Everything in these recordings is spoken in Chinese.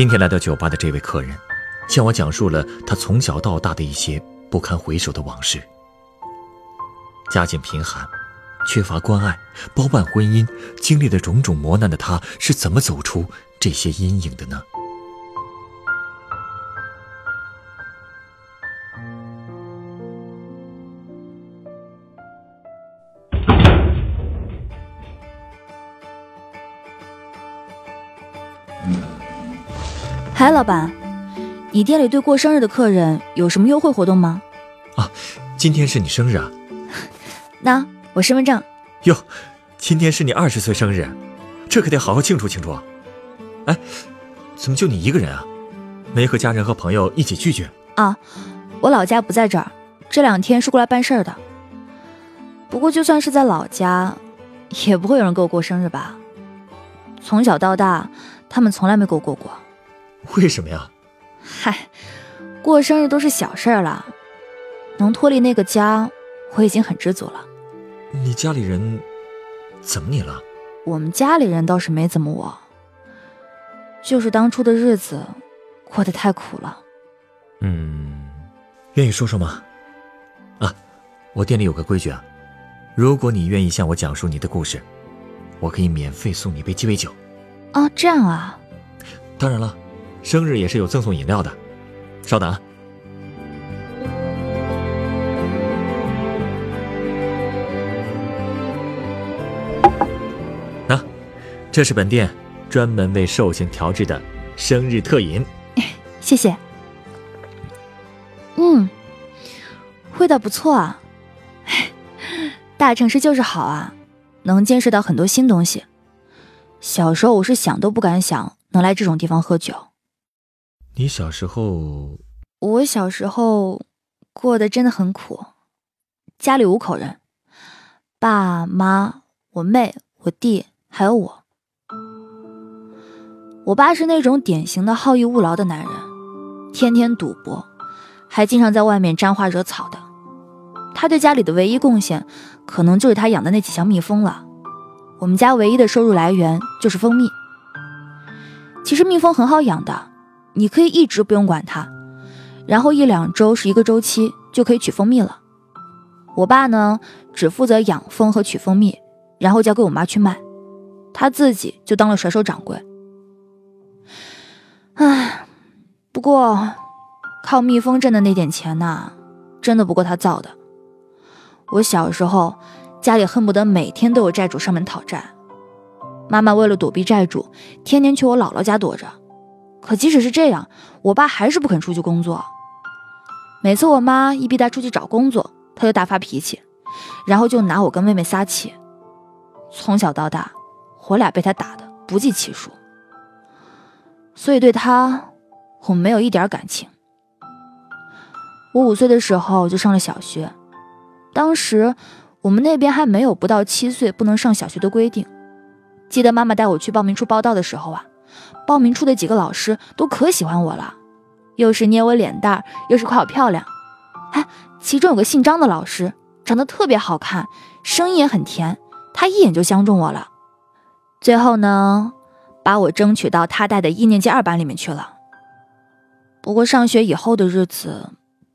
今天来到酒吧的这位客人，向我讲述了他从小到大的一些不堪回首的往事。家境贫寒，缺乏关爱，包办婚姻，经历了种种磨难的他，是怎么走出这些阴影的呢？嗨，老板，你店里对过生日的客人有什么优惠活动吗？啊，今天是你生日啊？那我身份证。哟，今天是你二十岁生日，这可得好好庆祝庆祝啊！哎，怎么就你一个人啊？没和家人和朋友一起聚聚？啊，我老家不在这儿，这两天是过来办事儿的。不过就算是在老家，也不会有人给我过生日吧？从小到大，他们从来没给我过过。为什么呀？嗨，过生日都是小事儿了，能脱离那个家，我已经很知足了。你家里人怎么你了？我们家里人倒是没怎么我，就是当初的日子过得太苦了。嗯，愿意说说吗？啊，我店里有个规矩啊，如果你愿意向我讲述你的故事，我可以免费送你杯鸡尾酒。哦，这样啊？当然了。生日也是有赠送饮料的，稍等。啊。这是本店专门为寿星调制的生日特饮，谢谢。嗯，味道不错啊。大城市就是好啊，能见识到很多新东西。小时候我是想都不敢想能来这种地方喝酒。你小时候，我小时候过得真的很苦，家里五口人，爸妈、我妹、我弟还有我。我爸是那种典型的好逸恶劳的男人，天天赌博，还经常在外面沾花惹草的。他对家里的唯一贡献，可能就是他养的那几箱蜜蜂了。我们家唯一的收入来源就是蜂蜜。其实蜜蜂很好养的。你可以一直不用管它，然后一两周是一个周期就可以取蜂蜜了。我爸呢，只负责养蜂和取蜂蜜，然后交给我妈去卖，他自己就当了甩手掌柜。唉，不过靠蜜蜂挣的那点钱呐，真的不够他造的。我小时候家里恨不得每天都有债主上门讨债，妈妈为了躲避债主，天天去我姥姥家躲着。可即使是这样，我爸还是不肯出去工作。每次我妈一逼他出去找工作，他就大发脾气，然后就拿我跟妹妹撒气。从小到大，我俩被他打的不计其数。所以对他，我没有一点感情。我五岁的时候就上了小学，当时我们那边还没有不到七岁不能上小学的规定。记得妈妈带我去报名处报道的时候啊。报名处的几个老师都可喜欢我了，又是捏我脸蛋，又是夸我漂亮。哎，其中有个姓张的老师，长得特别好看，声音也很甜，他一眼就相中我了。最后呢，把我争取到他带的一年级二班里面去了。不过上学以后的日子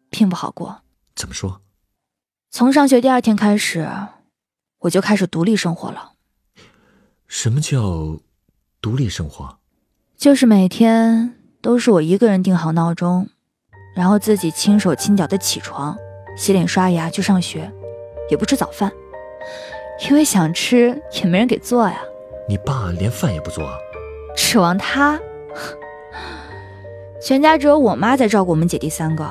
并不好过。怎么说？从上学第二天开始，我就开始独立生活了。什么叫独立生活？就是每天都是我一个人定好闹钟，然后自己轻手轻脚的起床、洗脸、刷牙去上学，也不吃早饭，因为想吃也没人给做呀。你爸连饭也不做，指望他？全家只有我妈在照顾我们姐弟三个，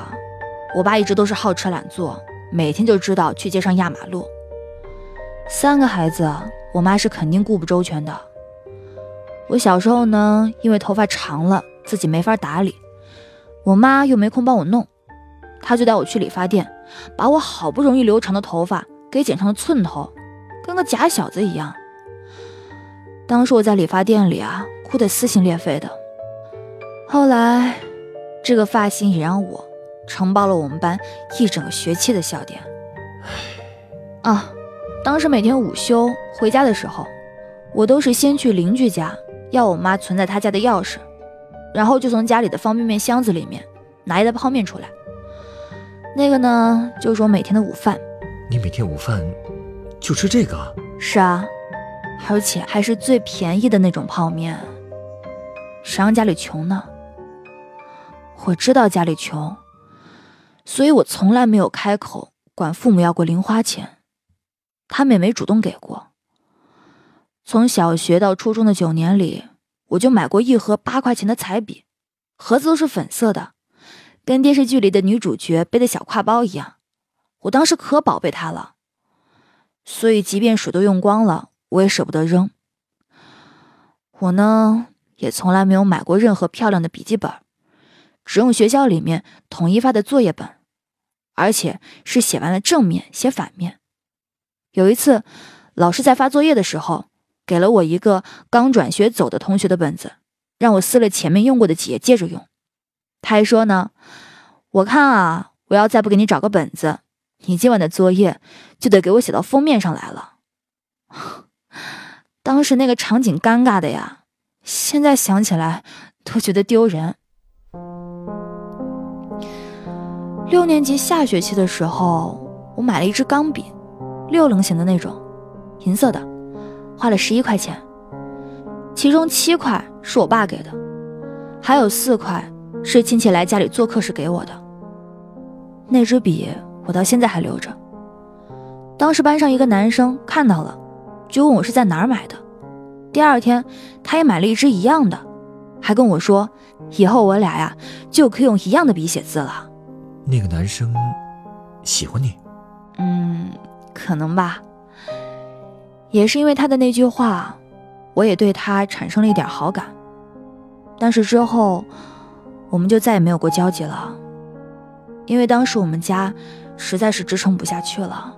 我爸一直都是好吃懒做，每天就知道去街上压马路。三个孩子，我妈是肯定顾不周全的。我小时候呢，因为头发长了，自己没法打理，我妈又没空帮我弄，她就带我去理发店，把我好不容易留长的头发给剪成了寸头，跟个假小子一样。当时我在理发店里啊，哭得撕心裂肺的。后来，这个发型也让我承包了我们班一整个学期的笑点。啊，当时每天午休回家的时候，我都是先去邻居家要我妈存在他家的钥匙，然后就从家里的方便面箱子里面拿一袋泡面出来。那个呢，就是我每天的午饭。你每天午饭就吃这个？是啊，而且还是最便宜的那种泡面。谁让家里穷呢？我知道家里穷，所以我从来没有开口管父母要过零花钱。他们也没主动给过。从小学到初中的九年里，我就买过一盒八块钱的彩笔，盒子都是粉色的，跟电视剧里的女主角背的小挎包一样。我当时可宝贝它了，所以即便水都用光了，我也舍不得扔。我呢，也从来没有买过任何漂亮的笔记本，只用学校里面统一发的作业本，而且是写完了正面写反面。有一次，老师在发作业的时候，给了我一个刚转学走的同学的本子，让我撕了前面用过的几页接着用。他还说呢：“我看啊，我要再不给你找个本子，你今晚的作业就得给我写到封面上来了。”当时那个场景尴尬的呀，现在想起来都觉得丢人。六年级下学期的时候，我买了一支钢笔。六棱形的那种，银色的，花了十一块钱，其中七块是我爸给的，还有四块是亲戚来家里做客时给我的。那支笔我到现在还留着。当时班上一个男生看到了，就问我是在哪儿买的。第二天他也买了一支一样的，还跟我说，以后我俩呀就可以用一样的笔写字了。那个男生喜欢你？嗯。可能吧，也是因为他的那句话，我也对他产生了一点好感。但是之后，我们就再也没有过交集了，因为当时我们家实在是支撑不下去了。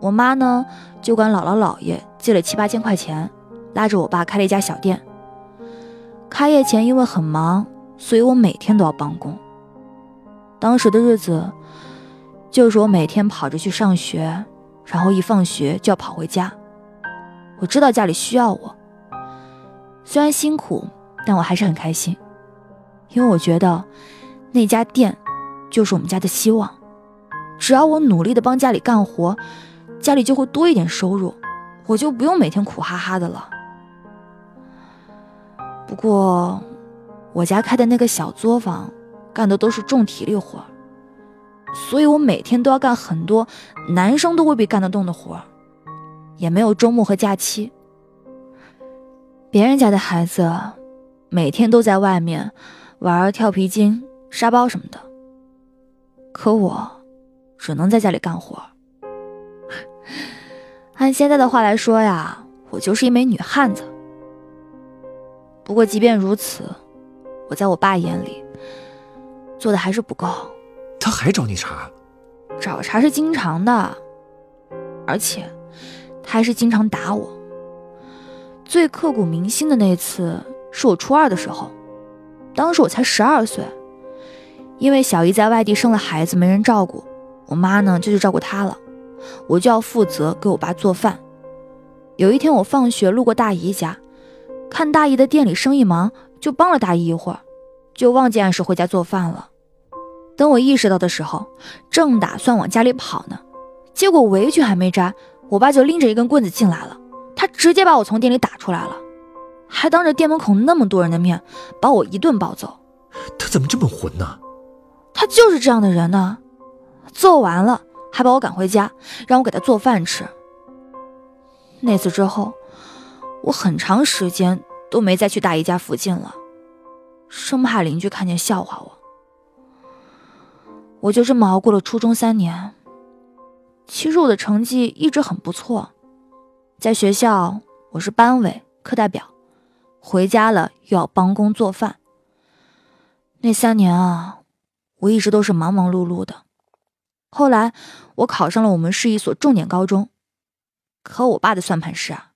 我妈呢，就管姥姥姥爷借了七八千块钱，拉着我爸开了一家小店。开业前因为很忙，所以我每天都要帮工。当时的日子，就是我每天跑着去上学。然后一放学就要跑回家，我知道家里需要我，虽然辛苦，但我还是很开心，因为我觉得那家店就是我们家的希望。只要我努力的帮家里干活，家里就会多一点收入，我就不用每天苦哈哈的了。不过，我家开的那个小作坊，干的都是重体力活。所以我每天都要干很多男生都未必干得动的活儿，也没有周末和假期。别人家的孩子每天都在外面玩跳皮筋、沙包什么的，可我只能在家里干活。按现在的话来说呀，我就是一枚女汉子。不过即便如此，我在我爸眼里做的还是不够。他还找你茬？找茬是经常的，而且他还是经常打我。最刻骨铭心的那次是我初二的时候，当时我才十二岁，因为小姨在外地生了孩子没人照顾，我妈呢就去照顾她了，我就要负责给我爸做饭。有一天我放学路过大姨家，看大姨的店里生意忙，就帮了大姨一会儿，就忘记按时回家做饭了。等我意识到的时候，正打算往家里跑呢，结果围裙还没扎，我爸就拎着一根棍子进来了。他直接把我从店里打出来了，还当着店门口那么多人的面把我一顿暴揍。他怎么这么混呢？他就是这样的人呢。揍完了还把我赶回家，让我给他做饭吃。那次之后，我很长时间都没再去大姨家附近了，生怕邻居看见笑话我。我就这么熬过了初中三年。其实我的成绩一直很不错，在学校我是班委、课代表，回家了又要帮工做饭。那三年啊，我一直都是忙忙碌碌的。后来我考上了我们市一所重点高中，可我爸的算盘是啊，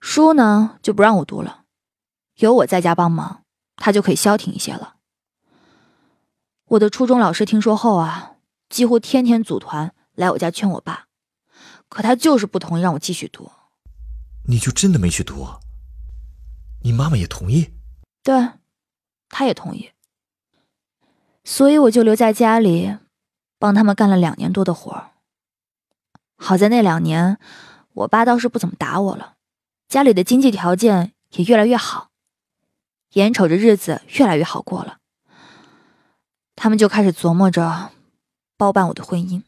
书呢就不让我读了，有我在家帮忙，他就可以消停一些了。我的初中老师听说后啊，几乎天天组团来我家劝我爸，可他就是不同意让我继续读。你就真的没去读？你妈妈也同意？对，她也同意。所以我就留在家里，帮他们干了两年多的活儿。好在那两年，我爸倒是不怎么打我了，家里的经济条件也越来越好，眼瞅着日子越来越好过了，他们就开始琢磨着包办我的婚姻。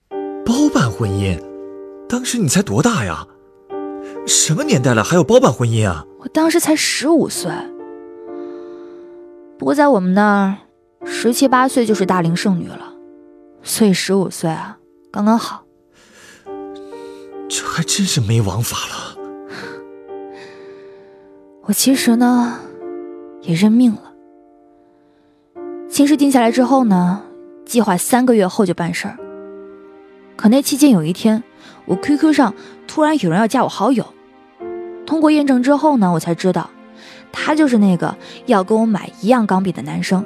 包办婚姻？当时你才多大呀？什么年代了，还有包办婚姻啊？我当时才十五岁，不过在我们那儿，十七八岁就是大龄剩女了，所以十五岁啊，刚刚好。这还真是没王法了。我其实呢，也认命了。亲事定下来之后呢，计划三个月后就办事儿。可那期间有一天，我 QQ 上突然有人要加我好友。通过验证之后呢，我才知道，他就是那个要跟我买一样钢笔的男生。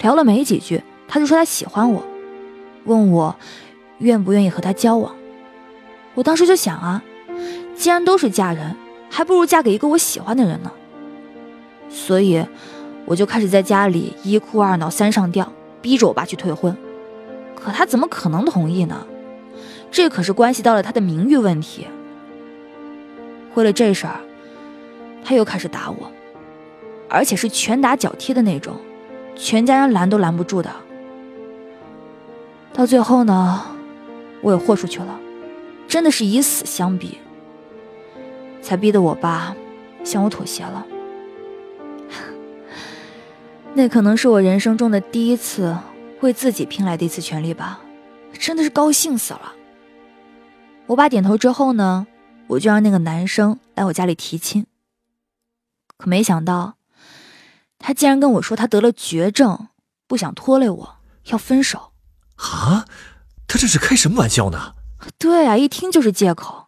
聊了没几句，他就说他喜欢我，问我愿不愿意和他交往。我当时就想啊，既然都是嫁人，还不如嫁给一个我喜欢的人呢。所以，我就开始在家里一哭二闹三上吊，逼着我爸去退婚。可他怎么可能同意呢？这可是关系到了他的名誉问题。为了这事儿，他又开始打我，而且是拳打脚踢的那种，全家人拦都拦不住的。到最后呢，我也豁出去了，真的是以死相逼，才逼得我爸向我妥协了。那可能是我人生中的第一次为自己拼来的一次权利吧，真的是高兴死了。我爸点头之后呢？我就让那个男生来我家里提亲，可没想到，他竟然跟我说他得了绝症，不想拖累我，要分手。啊，他这是开什么玩笑呢？对啊，一听就是借口。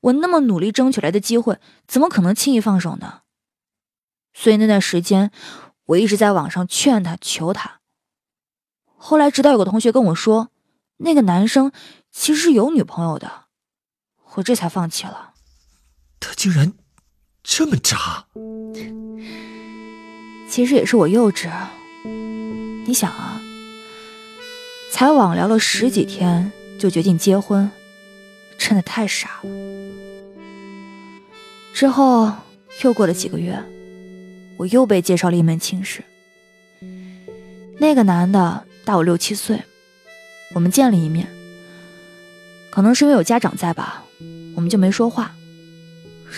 我那么努力争取来的机会，怎么可能轻易放手呢？所以那段时间，我一直在网上劝他、求他。后来，直到有个同学跟我说，那个男生其实是有女朋友的。我这才放弃了。他竟然这么渣！其实也是我幼稚。你想啊，才网聊了十几天就决定结婚，真的太傻了。之后又过了几个月，我又被介绍了一门亲事。那个男的大我六七岁，我们见了一面，可能是因为有家长在吧。我们就没说话，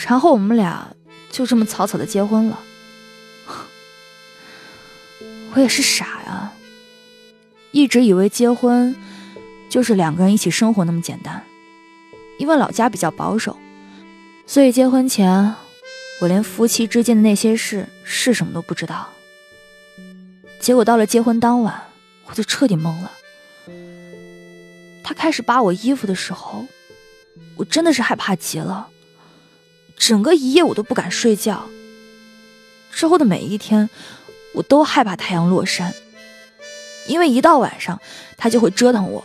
然后我们俩就这么草草的结婚了。我也是傻呀，一直以为结婚就是两个人一起生活那么简单。因为老家比较保守，所以结婚前我连夫妻之间的那些事是什么都不知道。结果到了结婚当晚，我就彻底懵了。他开始扒我衣服的时候。我真的是害怕极了，整个一夜我都不敢睡觉。之后的每一天，我都害怕太阳落山，因为一到晚上他就会折腾我。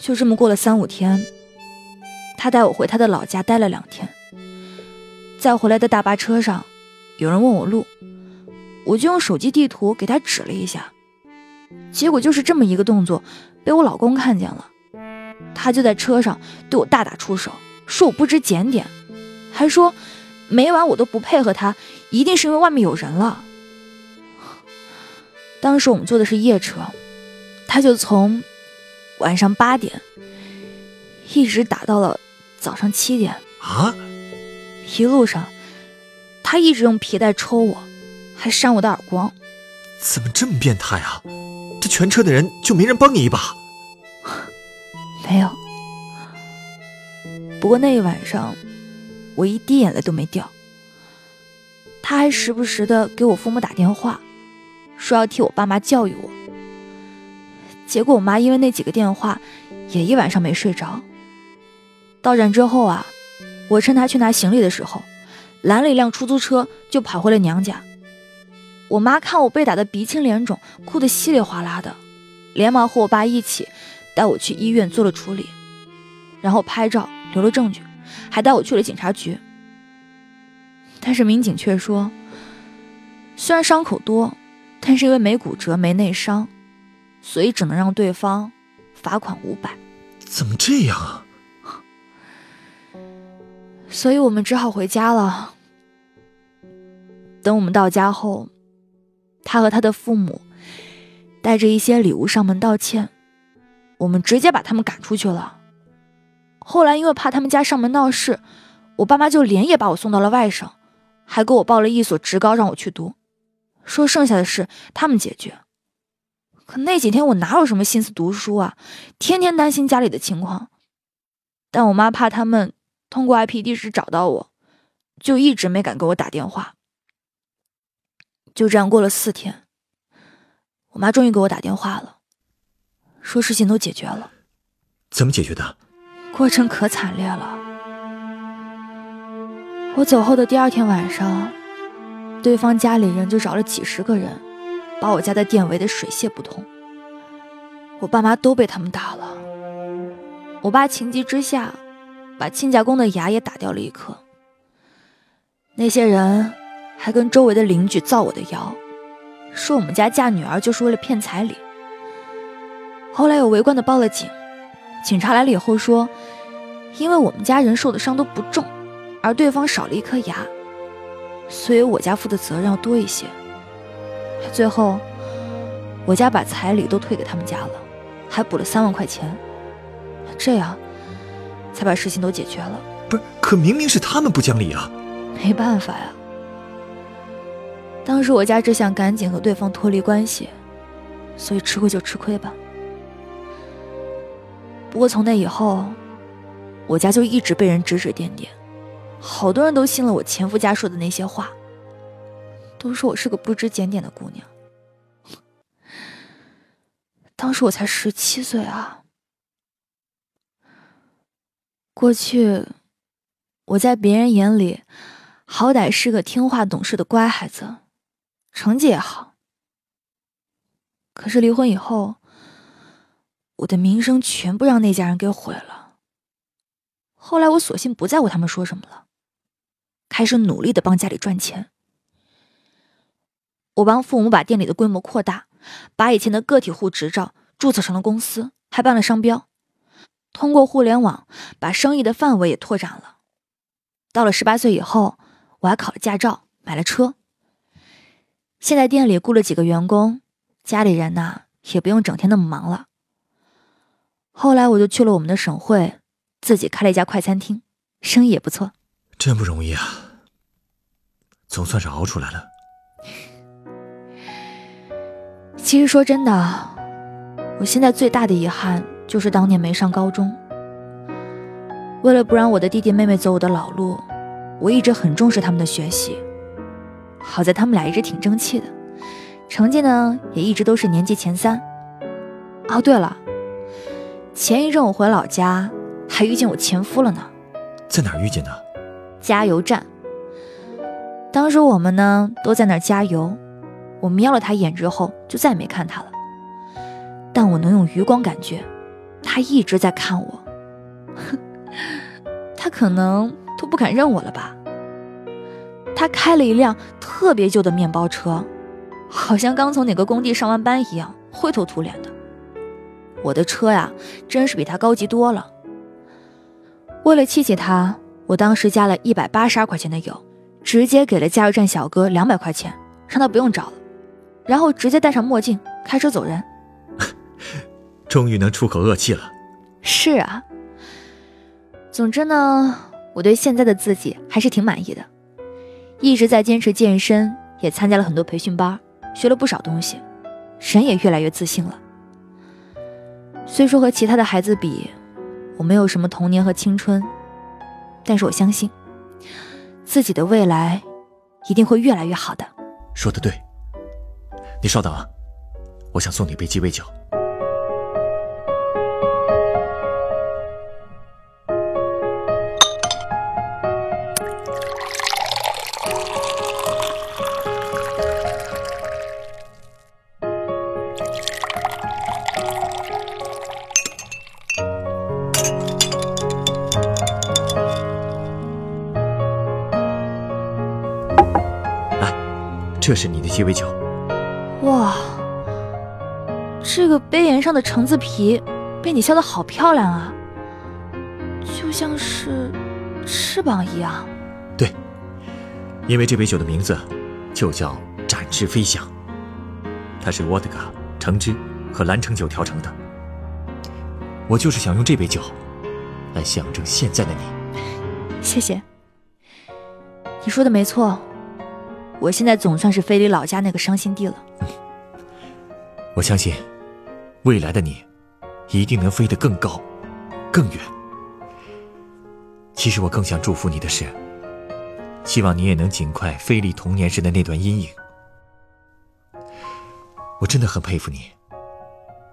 就这么过了三五天，他带我回他的老家待了两天，在回来的大巴车上，有人问我路，我就用手机地图给他指了一下，结果就是这么一个动作，被我老公看见了。他就在车上对我大打出手，说我不知检点，还说每晚我都不配合他，一定是因为外面有人了。当时我们坐的是夜车，他就从晚上八点一直打到了早上七点啊！一路上他一直用皮带抽我，还扇我的耳光。怎么这么变态啊？这全车的人就没人帮你一把？没有，不过那一晚上，我一滴眼泪都没掉。他还时不时的给我父母打电话，说要替我爸妈教育我。结果我妈因为那几个电话，也一晚上没睡着。到站之后啊，我趁他去拿行李的时候，拦了一辆出租车就跑回了娘家。我妈看我被打得鼻青脸肿，哭得稀里哗啦的，连忙和我爸一起带我去医院做了处理，然后拍照留了证据，还带我去了警察局。但是民警却说，虽然伤口多，但是因为没骨折、没内伤，所以只能让对方罚款五百。怎么这样啊？所以我们只好回家了。等我们到家后，他和他的父母带着一些礼物上门道歉，我们直接把他们赶出去了。后来因为怕他们家上门闹事，我爸妈就连夜把我送到了外省。还给我报了一所职高，让我去读，说剩下的事他们解决。可那几天我哪有什么心思读书啊，天天担心家里的情况。但我妈怕他们通过 IP 地址找到我，就一直没敢给我打电话。就这样过了四天，我妈终于给我打电话了，说事情都解决了。怎么解决的？过程可惨烈了。我走后的第二天晚上，对方家里人就找了几十个人，把我家的店围得水泄不通。我爸妈都被他们打了。我爸情急之下，把亲家公的牙也打掉了一颗。那些人还跟周围的邻居造我的谣，说我们家嫁女儿就是为了骗彩礼。后来有围观的报了警，警察来了以后说，因为我们家人受的伤都不重。而对方少了一颗牙，所以我家负的责任要多一些。最后，我家把彩礼都退给他们家了，还补了三万块钱，这样才把事情都解决了。不是，可明明是他们不讲理啊！没办法呀，当时我家只想赶紧和对方脱离关系，所以吃亏就吃亏吧。不过从那以后，我家就一直被人指指点点。好多人都信了我前夫家说的那些话，都说我是个不知检点的姑娘。当时我才十七岁啊。过去我在别人眼里，好歹是个听话懂事的乖孩子，成绩也好。可是离婚以后，我的名声全部让那家人给毁了。后来我索性不在乎他们说什么了。开始努力的帮家里赚钱。我帮父母把店里的规模扩大，把以前的个体户执照注册成了公司，还办了商标。通过互联网，把生意的范围也拓展了。到了十八岁以后，我还考了驾照，买了车。现在店里雇了几个员工，家里人呐也不用整天那么忙了。后来我就去了我们的省会，自己开了一家快餐厅，生意也不错。真不容易啊，总算是熬出来了。其实说真的，我现在最大的遗憾就是当年没上高中。为了不让我的弟弟妹妹走我的老路，我一直很重视他们的学习。好在他们俩一直挺争气的，成绩呢也一直都是年级前三。哦，对了，前一阵我回老家，还遇见我前夫了呢。在哪儿遇见的？加油站，当时我们呢都在那儿加油，我瞄了他一眼之后就再也没看他了。但我能用余光感觉，他一直在看我。他可能都不敢认我了吧？他开了一辆特别旧的面包车，好像刚从哪个工地上完班一样，灰头土脸的。我的车呀，真是比他高级多了。为了气气他。我当时加了一百八十二块钱的油，直接给了加油站小哥两百块钱，让他不用找了，然后直接戴上墨镜开车走人。终于能出口恶气了。是啊。总之呢，我对现在的自己还是挺满意的，一直在坚持健身，也参加了很多培训班，学了不少东西，人也越来越自信了。虽说和其他的孩子比，我没有什么童年和青春。但是我相信，自己的未来一定会越来越好的。说的对，你稍等啊，我想送你杯鸡尾酒。这是你的鸡尾酒，哇！这个杯沿上的橙子皮被你削的好漂亮啊，就像是翅膀一样。对，因为这杯酒的名字就叫展翅飞翔，它是沃德嘎、橙汁和蓝橙酒调成的。我就是想用这杯酒来象征现在的你。谢谢，你说的没错。我现在总算是飞离老家那个伤心地了。我相信，未来的你，一定能飞得更高，更远。其实我更想祝福你的是，希望你也能尽快飞离童年时的那段阴影。我真的很佩服你，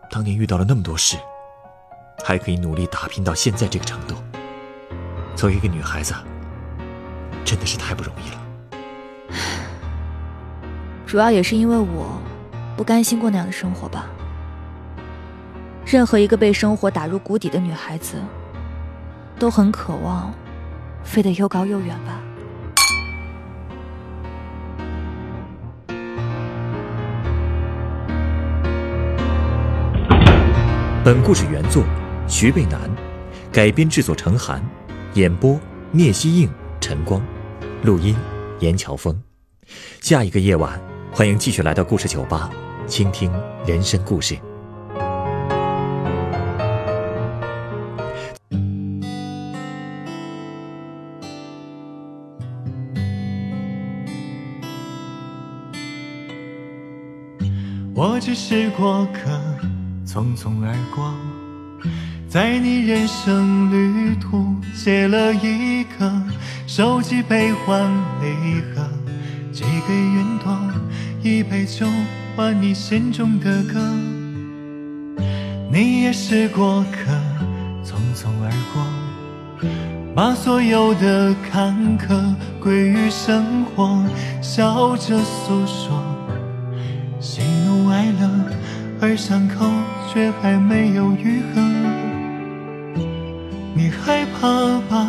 当年遇到了那么多事，还可以努力打拼到现在这个程度。作为一个女孩子，真的是太不容易了。主要也是因为我不甘心过那样的生活吧。任何一个被生活打入谷底的女孩子，都很渴望飞得又高又远吧。本故事原作徐贝南，改编制作陈寒，演播聂希应、陈光，录音严乔峰。下一个夜晚。欢迎继续来到故事酒吧，倾听人生故事。我只是过客，匆匆而过，在你人生旅途写了一个手机悲欢离合，寄给云。一杯酒换你心中的歌，你也是过客，匆匆而过，把所有的坎坷归于生活，笑着诉说，喜怒哀乐，而伤口却还没有愈合。你害怕把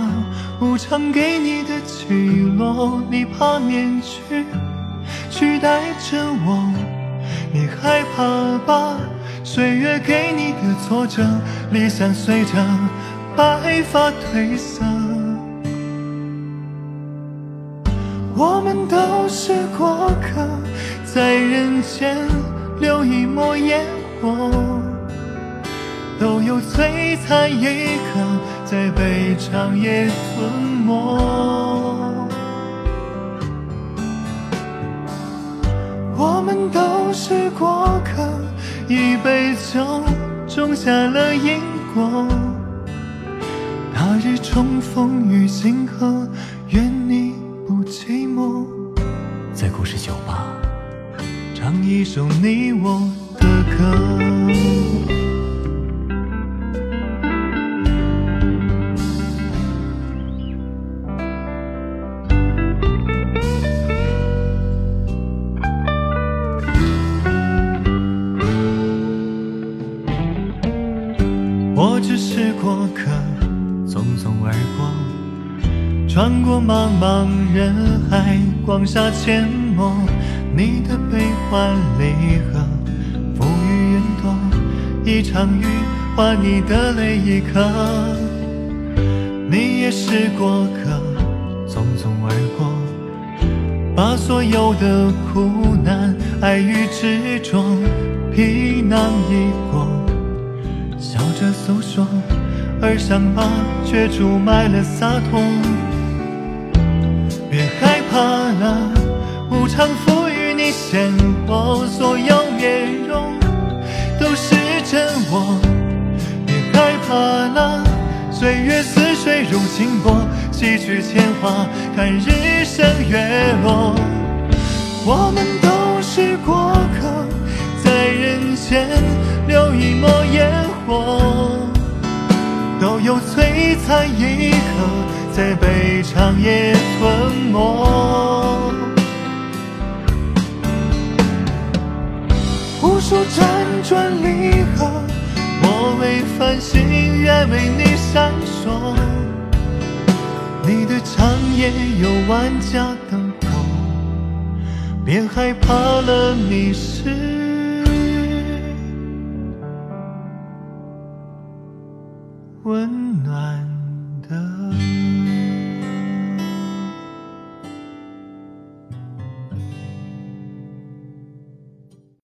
无常给你的起落，你怕面具。取代着我，你害怕吧岁月给你的挫折，理想随着白发褪色。我们都是过客，在人间留一抹烟火，都有璀璨一刻，在被长夜吞没。我们都是过客，一杯酒种下了因果。那日重逢于星河，愿你不寂寞。在故事酒吧，唱一首你我的歌。穿过茫茫人海，光下阡陌，你的悲欢离合，浮于云朵，一场雨换你的泪一颗。你也是过客，匆匆而过，把所有的苦难、爱与执着，皮囊一过，笑着诉说，而伤疤却注满了洒脱。怕了，无常赋予你鲜活，所有面容都是真我。别害怕了，岁月似水如清波，几句牵话，看日升月落。我们都是过客，在人间留一抹烟火，都有璀璨一刻，在被长夜吞没。无数辗转离合，我为繁星，愿为你闪烁。你的长夜有万家灯火，别害怕了迷失